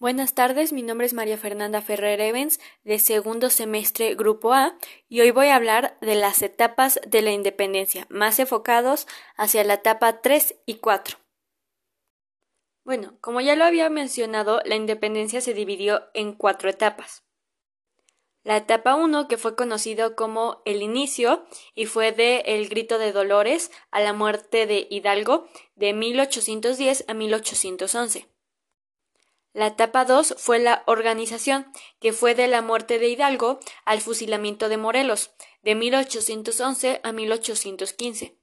Buenas tardes, mi nombre es María Fernanda Ferrer Evans, de segundo semestre Grupo A, y hoy voy a hablar de las etapas de la independencia, más enfocados hacia la etapa 3 y 4. Bueno, como ya lo había mencionado, la independencia se dividió en cuatro etapas. La etapa 1, que fue conocido como el inicio, y fue de El Grito de Dolores a la muerte de Hidalgo, de 1810 a 1811. La etapa 2 fue la organización, que fue de la muerte de Hidalgo al fusilamiento de Morelos, de 1811 a 1815.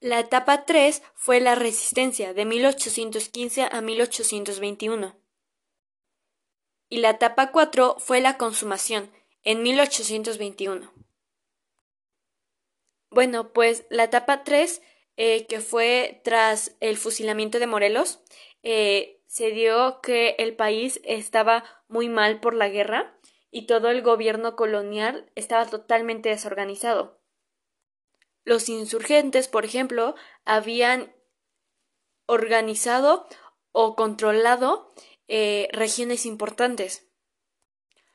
La etapa 3 fue la resistencia, de 1815 a 1821. Y la etapa 4 fue la consumación, en 1821. Bueno, pues la etapa 3, eh, que fue tras el fusilamiento de Morelos, eh, se dio que el país estaba muy mal por la guerra y todo el gobierno colonial estaba totalmente desorganizado. Los insurgentes, por ejemplo, habían organizado o controlado eh, regiones importantes,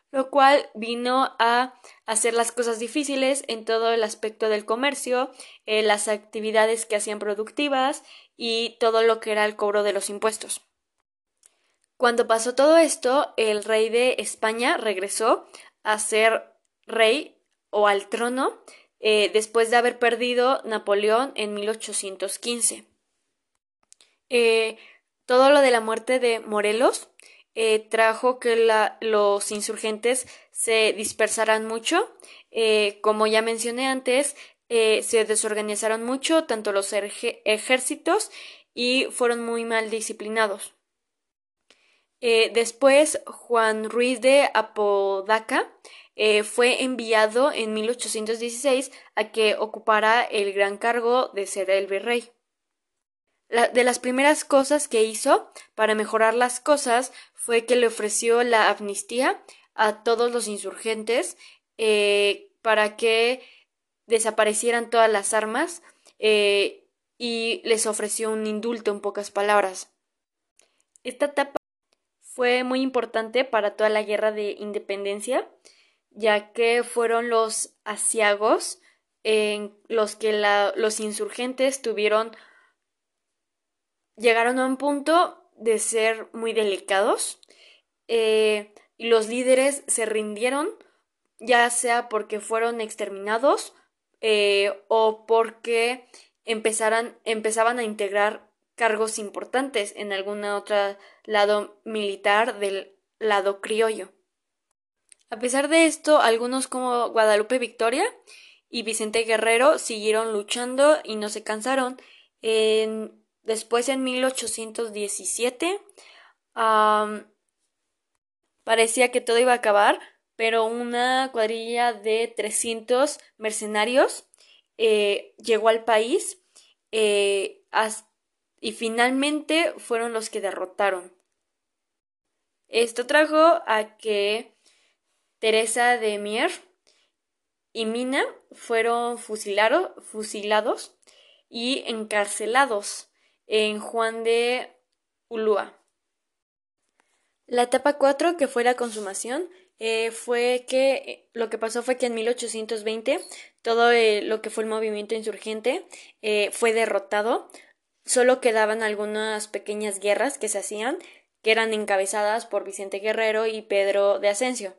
lo cual vino a hacer las cosas difíciles en todo el aspecto del comercio, eh, las actividades que hacían productivas y todo lo que era el cobro de los impuestos. Cuando pasó todo esto, el rey de España regresó a ser rey o al trono eh, después de haber perdido Napoleón en 1815. Eh, todo lo de la muerte de Morelos eh, trajo que los insurgentes se dispersaran mucho. como ya mencioné antes, se desorganizaron mucho tanto los ejércitos y fueron muy mal disciplinados. Eh, después, Juan Ruiz de Apodaca eh, fue enviado en 1816 a que ocupara el gran cargo de ser el virrey. de las primeras cosas que hizo para mejorar las cosas fue que le ofreció la amnistía a todos los insurgentes eh, para que desaparecieran todas las armas y les ofreció un indulto en pocas palabras. Esta etapa fue muy importante para toda la guerra de independencia, ya que fueron los asiagos en los que los insurgentes tuvieron llegaron a un punto de ser muy delicados eh, y los líderes se rindieron ya sea porque fueron exterminados eh, o porque empezaran, empezaban a integrar cargos importantes en algún otro lado militar del lado criollo. A pesar de esto, algunos como Guadalupe Victoria y Vicente Guerrero siguieron luchando y no se cansaron. después, en 1817, parecía que todo iba a acabar, pero una cuadrilla de 300 mercenarios eh, llegó al país eh, y finalmente fueron los que derrotaron. Esto trajo a que Teresa de Mier y Mina fueron fusilados y encarcelados en Juan de Ulúa. La etapa 4, que fue la consumación, eh, fue que eh, lo que pasó fue que en 1820 todo eh, lo que fue el movimiento insurgente fue derrotado Solo quedaban algunas pequeñas guerras que se hacían, que eran encabezadas por Vicente Guerrero y Pedro de Asensio.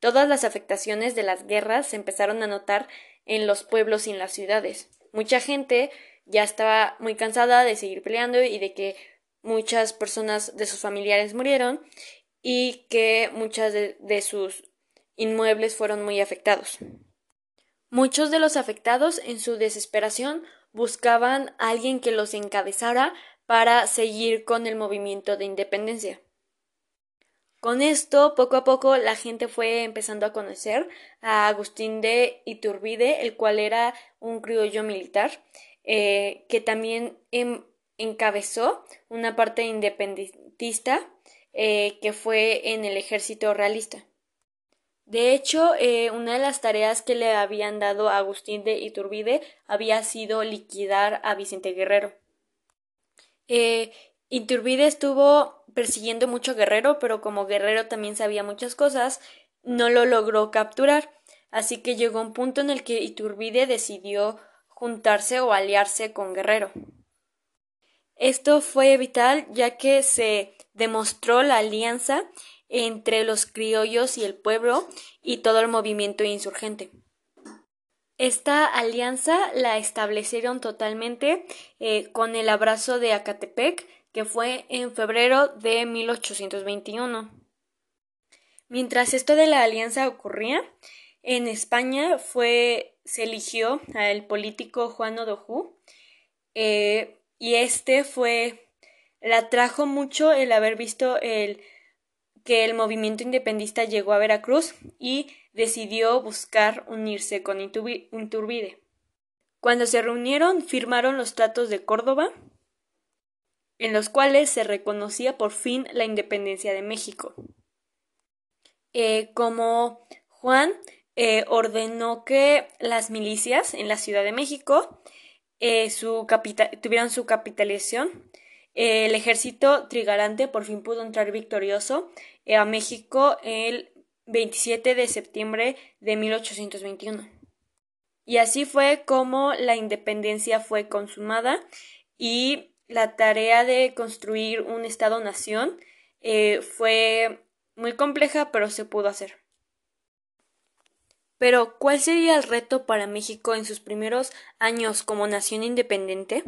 Todas las afectaciones de las guerras se empezaron a notar en los pueblos y en las ciudades. Mucha gente ya estaba muy cansada de seguir peleando y de que muchas personas de sus familiares murieron y que muchas de, de sus inmuebles fueron muy afectados. Muchos de los afectados en su desesperación buscaban a alguien que los encabezara para seguir con el movimiento de independencia. Con esto, poco a poco, la gente fue empezando a conocer a Agustín de Iturbide, el cual era un criollo militar, eh, que también em, encabezó una parte independentista eh, que fue en el ejército realista. De hecho, eh, una de las tareas que le habían dado a Agustín de Iturbide había sido liquidar a Vicente Guerrero. Eh, Iturbide estuvo persiguiendo mucho Guerrero, pero como Guerrero también sabía muchas cosas, no lo logró capturar. Así que llegó un punto en el que Iturbide decidió juntarse o aliarse con Guerrero. Esto fue vital ya que se demostró la alianza entre los criollos y el pueblo y todo el movimiento insurgente. Esta alianza la establecieron totalmente eh, con el abrazo de Acatepec, que fue en febrero de 1821. Mientras esto de la alianza ocurría, en España fue, se eligió al político Juan Odojú, eh, y este fue, le atrajo mucho el haber visto el que el movimiento independista llegó a Veracruz y decidió buscar unirse con Iturbide. Cuando se reunieron, firmaron los tratos de Córdoba, en los cuales se reconocía por fin la independencia de México. Eh, como Juan eh, ordenó que las milicias en la Ciudad de México eh, su tuvieran su capitalización, el ejército trigarante por fin pudo entrar victorioso a México el 27 de septiembre de 1821. Y así fue como la independencia fue consumada y la tarea de construir un Estado-nación eh, fue muy compleja, pero se pudo hacer. Pero, ¿cuál sería el reto para México en sus primeros años como nación independiente?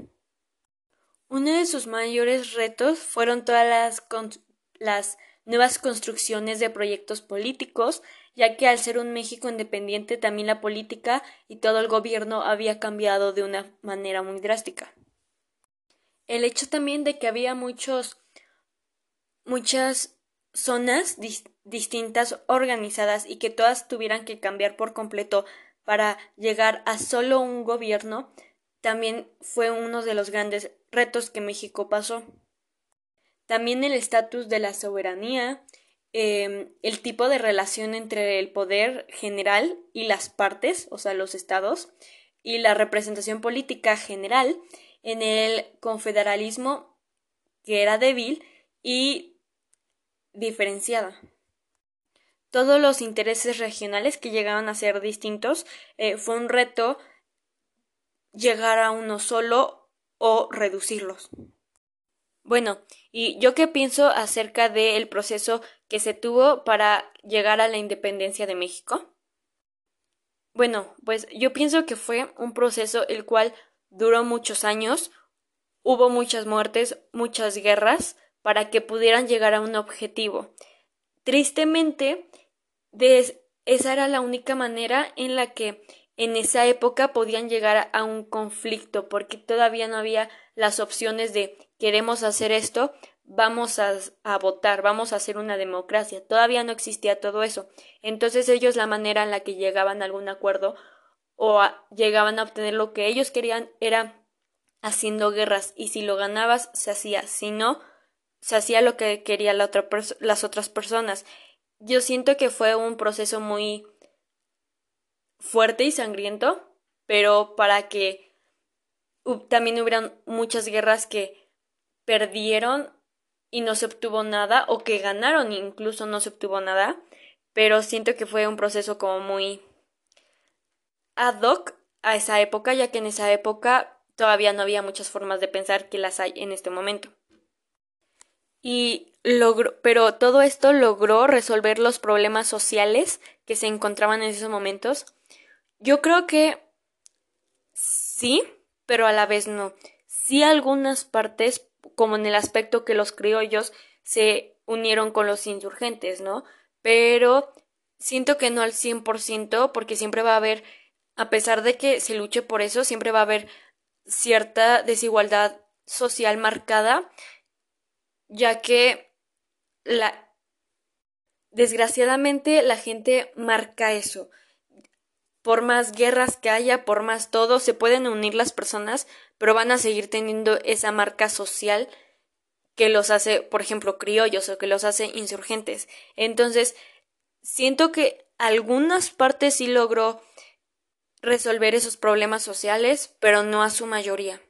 Uno de sus mayores retos fueron todas las, nuevas construcciones de proyectos políticos, ya que al ser un México independiente también la política y todo el gobierno había cambiado de una manera muy drástica. El hecho también de que había muchos muchas zonas distintas organizadas y que todas tuvieran que cambiar por completo para llegar a solo un gobierno también fue uno de los grandes retos que México pasó. También el estatus de la soberanía, em, el tipo de relación entre el poder general y las partes, o sea, los estados, y la representación política general en el confederalismo que era débil y diferenciada. Todos los intereses regionales que llegaban a ser distintos eh, fue un reto llegar a uno solo o reducirlos. Bueno, ¿y yo qué pienso acerca del proceso que se tuvo para llegar a la independencia de México? Bueno, pues yo pienso que fue un proceso el cual duró muchos años, hubo muchas muertes, muchas guerras, para que pudieran llegar a un objetivo. Tristemente, esa era la única manera en la que en esa época podían llegar a un conflicto, porque todavía no había las opciones de queremos hacer esto, vamos a, votar, vamos a hacer una democracia. Todavía no existía todo eso. Entonces ellos la manera en la que llegaban a algún acuerdo o llegaban a obtener lo que ellos querían era haciendo guerras y si lo ganabas se hacía, si no se hacía lo que quería la otra las otras personas. Yo siento que fue un proceso muy fuerte y sangriento, pero para que también hubieran muchas guerras que perdieron y no se obtuvo nada, o que ganaron e incluso no se obtuvo nada, pero siento que fue un proceso como muy ad hoc a esa época, ya que en esa época todavía no había muchas formas de pensar que las hay en este momento. Y pero todo esto logró resolver los problemas sociales que se encontraban en esos momentos. Yo creo que sí, pero a la vez no. Sí algunas partes, como en el aspecto que los criollos se unieron con los insurgentes, ¿no? Pero siento que no al 100% porque siempre va a haber, a pesar de que se luche por eso, siempre va a haber cierta desigualdad social marcada, ya que la desgraciadamente la gente marca eso por más guerras que haya, por más todo, se pueden unir las personas, pero van a seguir teniendo esa marca social que los hace, por ejemplo, criollos o que los hace insurgentes. Entonces, siento que algunas partes sí logró resolver esos problemas sociales, pero no a su mayoría.